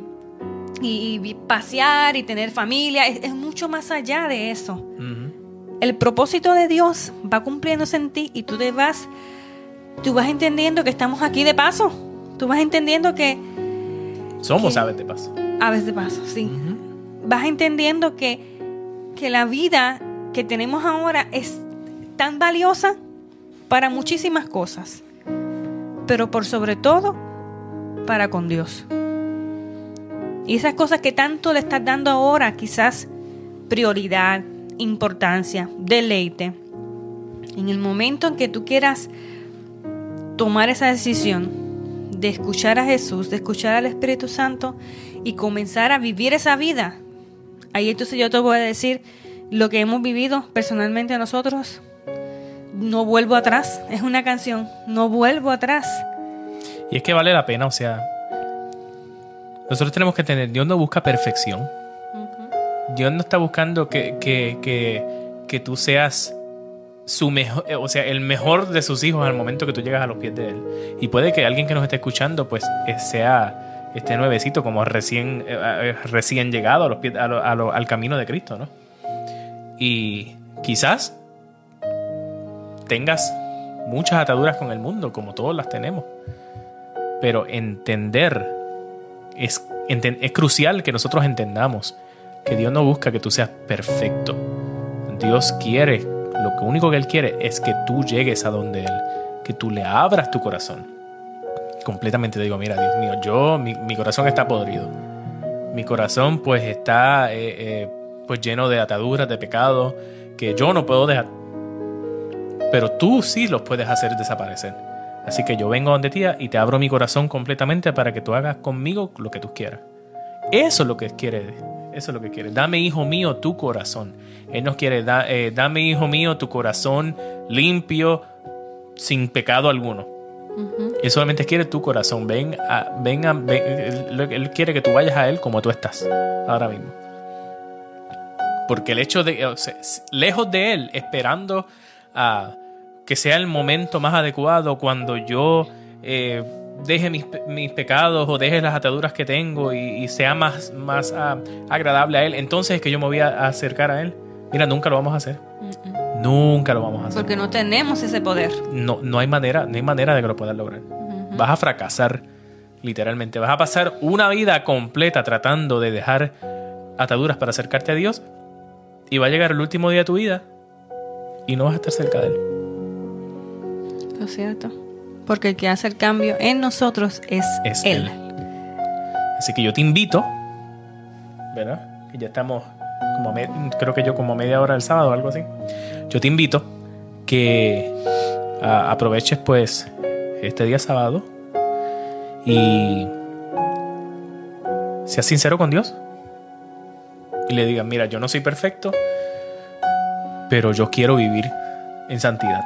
y, pasear y tener familia, es, mucho más allá de eso. El propósito de Dios va cumpliéndose en ti y tú te vas, tú vas entendiendo que estamos aquí de paso. Tú vas entendiendo que... Somos aves de paso. Aves de paso, sí. Vas entendiendo que, que la vida que tenemos ahora es tan valiosa para muchísimas cosas, pero por sobre todo para con Dios. Y esas cosas que tanto le estás dando ahora, quizás prioridad, importancia, deleite. En el momento en que tú quieras tomar esa decisión de escuchar a Jesús, de escuchar al Espíritu Santo y comenzar a vivir esa vida, ahí entonces yo te voy a decir lo que hemos vivido personalmente nosotros. No vuelvo atrás, es una canción, no vuelvo atrás. Y es que vale la pena, o sea, nosotros tenemos que tener, Dios no busca perfección. Dios no está buscando que, que, que, que, tú seas su mejor, o sea, el mejor de sus hijos al momento que tú llegas a los pies de Él. Y puede que alguien que nos esté escuchando, pues, eh, sea este nuevecito, como recién, eh, eh, recién llegado a los pies, al camino de Cristo, ¿no? Y quizás tengas muchas ataduras con el mundo, como todos las tenemos. Pero entender es, es crucial que nosotros entendamos que Dios no busca que tú seas perfecto. Dios quiere, lo único que Él quiere es que tú llegues a donde Él, que tú le abras tu corazón. Completamente te digo, mira, Dios mío, yo, mi, corazón está podrido. Mi corazón pues está eh, eh, pues lleno de ataduras, de pecados, que yo no puedo dejar. Pero tú sí los puedes hacer desaparecer. Así que yo vengo donde tía y te abro mi corazón completamente para que tú hagas conmigo lo que tú quieras. Eso es lo que quiere Eso es lo que quiere. Dame, hijo mío, tu corazón. Él nos quiere, da- eh, dame, hijo mío, tu corazón limpio, sin pecado alguno. Él solamente quiere tu corazón. Ven, a, ven, a- ven- él, él quiere que tú vayas a Él como tú estás ahora mismo. Porque el hecho de, o sea, s- lejos de Él, esperando a que sea el momento más adecuado cuando yo eh, deje mis, mis pecados o deje las ataduras que tengo y, y sea más, más ah, agradable a Él, entonces es que yo me voy a, a acercar a Él. Mira, nunca lo vamos a hacer. Nunca lo vamos a hacer Porque no tenemos ese poder. no, no hay manera, no hay manera de que lo puedas lograr. Vas a fracasar, literalmente. Vas a pasar una vida completa tratando de dejar ataduras para acercarte a Dios y va a llegar el último día de tu vida y no vas a estar cerca de Él. ¿No es cierto? Porque el que hace el cambio en nosotros es, Es Él. Él. Así que yo te invito, ¿verdad? Que ya estamos, como me- creo que yo como a media hora del sábado o algo así. Yo te invito que aproveches pues este día sábado y seas sincero con Dios. Y le digas, mira, yo no soy perfecto, pero yo quiero vivir en santidad,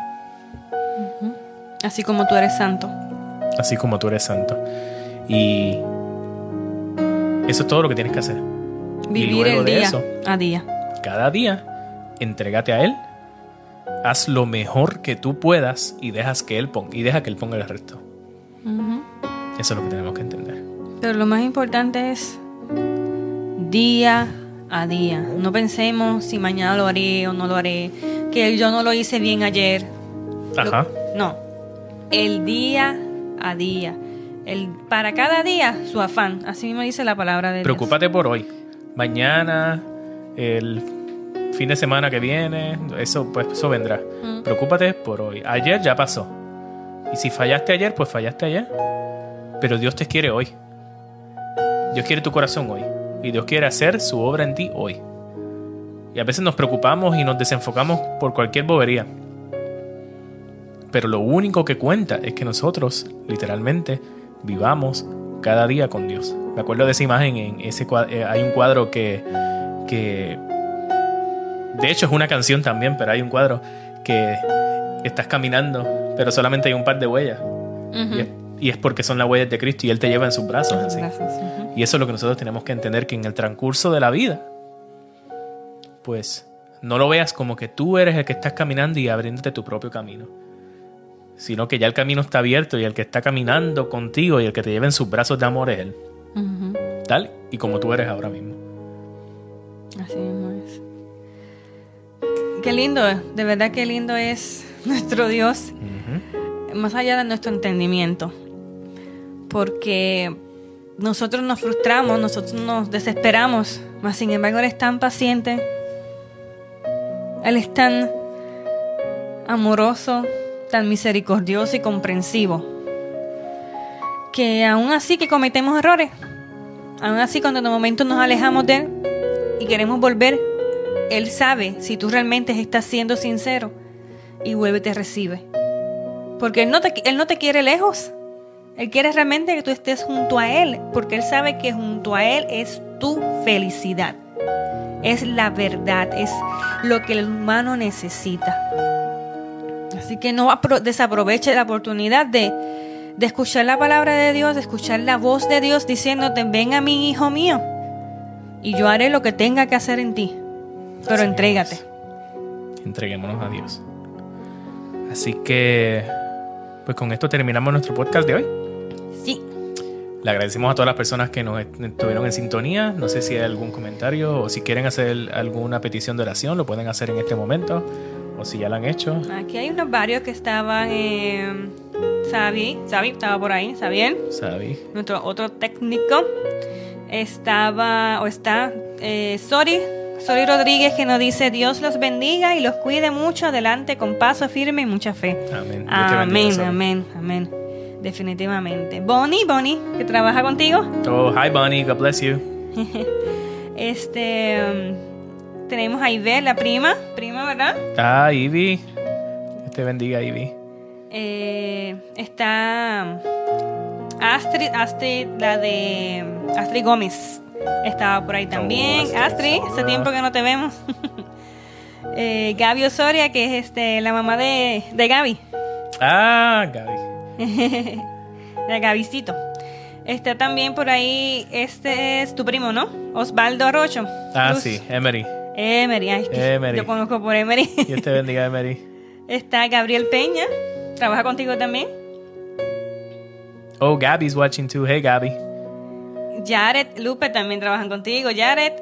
Así como tú eres santo. así como tú eres santo. Y eso es todo lo que tienes que hacer. Vivir luego el de día eso, a día. cada día, entrégate a Él, haz lo mejor que tú puedas y dejas que Él ponga, y deja que Él ponga el resto. Eso es lo que tenemos que entender. Pero lo más importante es día a día. No pensemos si mañana lo haré o no lo haré, que yo no lo hice bien ayer. Lo- Ajá. no. El día a día. El, para cada día su afán. Así mismo dice la palabra de Dios. Preocúpate por hoy. Mañana, el fin de semana que viene, eso pues eso vendrá. Mm. Preocúpate por hoy. Ayer ya pasó. Y si fallaste ayer, pues fallaste ayer. Pero Dios te quiere hoy. Dios quiere tu corazón hoy. Y Dios quiere hacer su obra en ti hoy. Y a veces nos preocupamos y nos desenfocamos por cualquier bobería. Pero lo único que cuenta es que nosotros, literalmente, vivamos cada día con Dios. Me acuerdo de esa imagen en ese eh, hay un cuadro que, que de hecho es una canción también, pero hay un cuadro que estás caminando, pero solamente hay un par de huellas. Y, es, y es porque son las huellas de Cristo y Él te lleva en sus brazos. así. Gracias. Ujú. Y eso es lo que nosotros tenemos que entender, que en el transcurso de la vida, pues no lo veas como que tú eres el que estás caminando y abriéndote tu propio camino, sino que ya el camino está abierto y el que está caminando contigo y el que te lleva en sus brazos de amor es Él, tal y como tú eres ahora mismo. Así mismo es. Qué lindo, de verdad qué lindo es nuestro Dios, más allá de nuestro entendimiento. Porque nosotros nos frustramos, nosotros nos desesperamos, mas sin embargo Él es tan paciente, Él es tan amoroso, tan misericordioso y comprensivo, que aún así que cometemos errores, aún así cuando en un momento nos alejamos de Él y queremos volver, Él sabe si tú realmente estás siendo sincero y vuelve y te recibe. Porque él no te quiere lejos. Él quiere realmente que tú estés junto a Él, porque Él sabe que junto a Él es tu felicidad. Es la verdad, es lo que el humano necesita. Así que no apro- desaproveche la oportunidad de, de escuchar la palabra de Dios, de escuchar la voz de Dios diciéndote, ven a mi hijo mío, y yo haré lo que tenga que hacer en ti. Pero Así entrégate. es. Entreguémonos a Dios. Así que, pues con esto terminamos nuestro podcast de hoy. Sí. Le agradecemos a todas las personas que nos est- estuvieron en sintonía. No sé si hay algún comentario o si quieren hacer alguna petición de oración, lo pueden hacer en este momento. O si ya lo han hecho. Aquí hay unos varios que estaban. Eh, Sabi, Sabi estaba por ahí, Sabiel, Sabi. nuestro otro técnico. Estaba, o está, eh, Sori, Sori Rodríguez, que nos dice: Dios los bendiga y los cuide mucho. Adelante con paso firme y mucha fe. Amén. Bendiga, Amén, Sabi. amén, amén. Definitivamente. Bonnie, Bonnie, que trabaja contigo. Oh, hi Bonnie, God bless you. Este. um, tenemos a Ibe, la prima. Prima, ¿verdad? Ah, Ivy. Dios te bendiga, Ivy. Eh, está Astrid, Astrid, la de Astrid Gómez. estaba por ahí también. Astrid. Astrid, hace tiempo que no te vemos. eh, Gaby Osoria, que es este la mamá de, de Gaby, Ah, Gaby. de Gabycito. Está también por ahí, este es tu primo, ¿no? Osvaldo Arrocho. Ah, sí, Emery. Emery, ay, que Emery. yo conozco por Emery. Dios te bendiga, Emery. Está Gabriel Peña, trabaja contigo también. Oh, Gabby's watching too. Hey, Gabby. Jared, Lupe también trabajan contigo. Jared,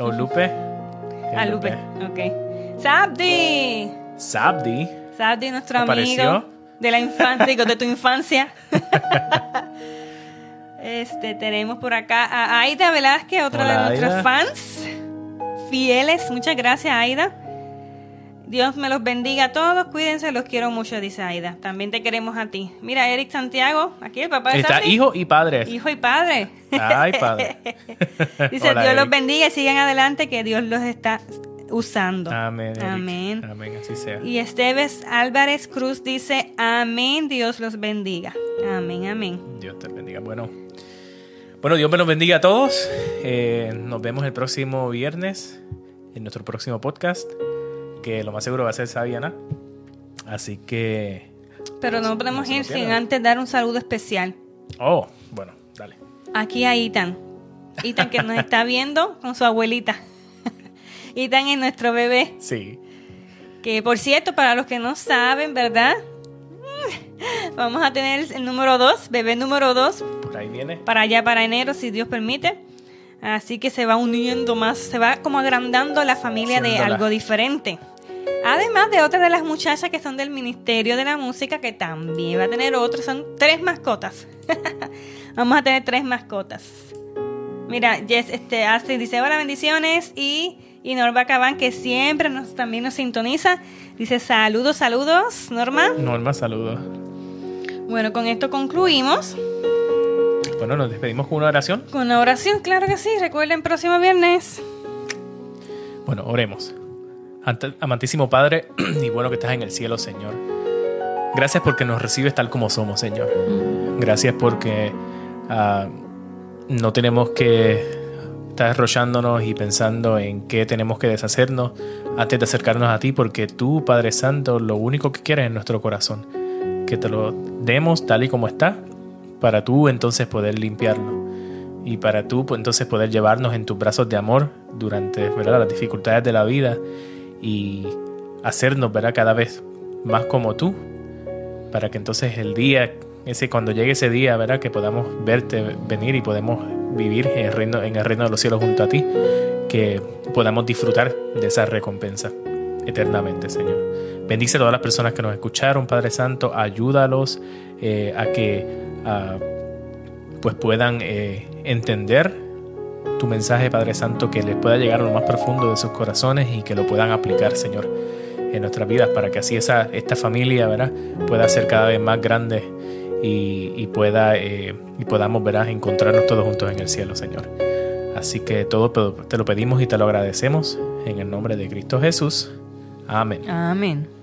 Oh, Lupe. Hey, ah, Lupe, ok. Sabdi, Sabdi. Sabdi, nuestro ¿Apareció? De la infancia, de tu infancia. este, tenemos por acá a Aida Velázquez, otra Hola, de nuestros Aida. fans fieles. Muchas gracias, Aida. Dios me los bendiga a todos, cuídense, los quiero mucho, dice Aida. También te queremos a ti. Mira, Eric Santiago, aquí el papá de Está hijo y padre. Hijo y padre. Ay, padre. Dice, Hola, Dios los bendiga y sigan adelante, que Dios los está usando. Amén. Eric. Amén. Amén, así sea. Y Esteves Álvarez Cruz dice, amén, Dios los bendiga. Amén, amén. Dios te bendiga. Bueno, bueno, Dios me los bendiga a todos. Eh, nos vemos el próximo viernes en nuestro próximo podcast, que lo más seguro va a ser Sabiana. Así que, Pero no podemos ir sin antes dar un saludo especial. oh, bueno, dale. Aquí a Itan. Itan que nos está viendo con su abuelita. Itan es nuestro bebé. Sí. Que por cierto, para los que no saben, ¿verdad? Vamos a tener el número 2, bebé número 2, Por ahí viene. para allá, para enero, si Dios permite. Así que se va uniendo más, se va como agrandando la familia de algo diferente. Además de otras de las muchachas que son del Ministerio de la Música, que también va a tener otro, son tres mascotas. Vamos a tener tres mascotas. Mira, Jess, este, Astrid dice, hola, bendiciones. Y, y Norma Cabán, que siempre nos, también nos sintoniza, dice, saludos, saludos, Norma. Norma, saludos. Bueno, con esto concluimos. Bueno, nos despedimos con una oración. Con una oración, claro que sí. Recuerden, próximo viernes. Bueno, oremos. Ante- Amantísimo Padre, y bueno que estás en el cielo, Señor. Gracias porque nos recibes tal como somos, Señor. Gracias porque ah, no tenemos que estar arrollándonos y pensando en qué tenemos que deshacernos antes de acercarnos a ti, porque tú, Padre Santo, lo único que quieres es nuestro corazón. Que te lo demos tal y como está, para tú entonces poder limpiarlo y para tú entonces poder llevarnos en tus brazos de amor durante ¿verdad? las dificultades de la vida y hacernos ¿verdad? cada vez más como tú para que entonces el día ese cuando llegue ese día verdad que podamos verte venir y podemos vivir en el reino en el reino de los cielos junto a ti que podamos disfrutar de esa recompensa eternamente Señor bendice a todas las personas que nos escucharon Padre Santo ayúdalos eh, a que ah, pues puedan eh, entender tu mensaje, Padre Santo, que les pueda llegar a lo más profundo de sus corazones y que lo puedan aplicar, Señor, en nuestras vidas, para que así esa, esta familia, ¿verdad?, pueda ser cada vez más grande y, pueda, eh, y podamos, ¿verdad?, encontrarnos todos juntos en el cielo, Señor. Así que todo te lo pedimos y te lo agradecemos en el nombre de Cristo Jesús. Amén. Amén.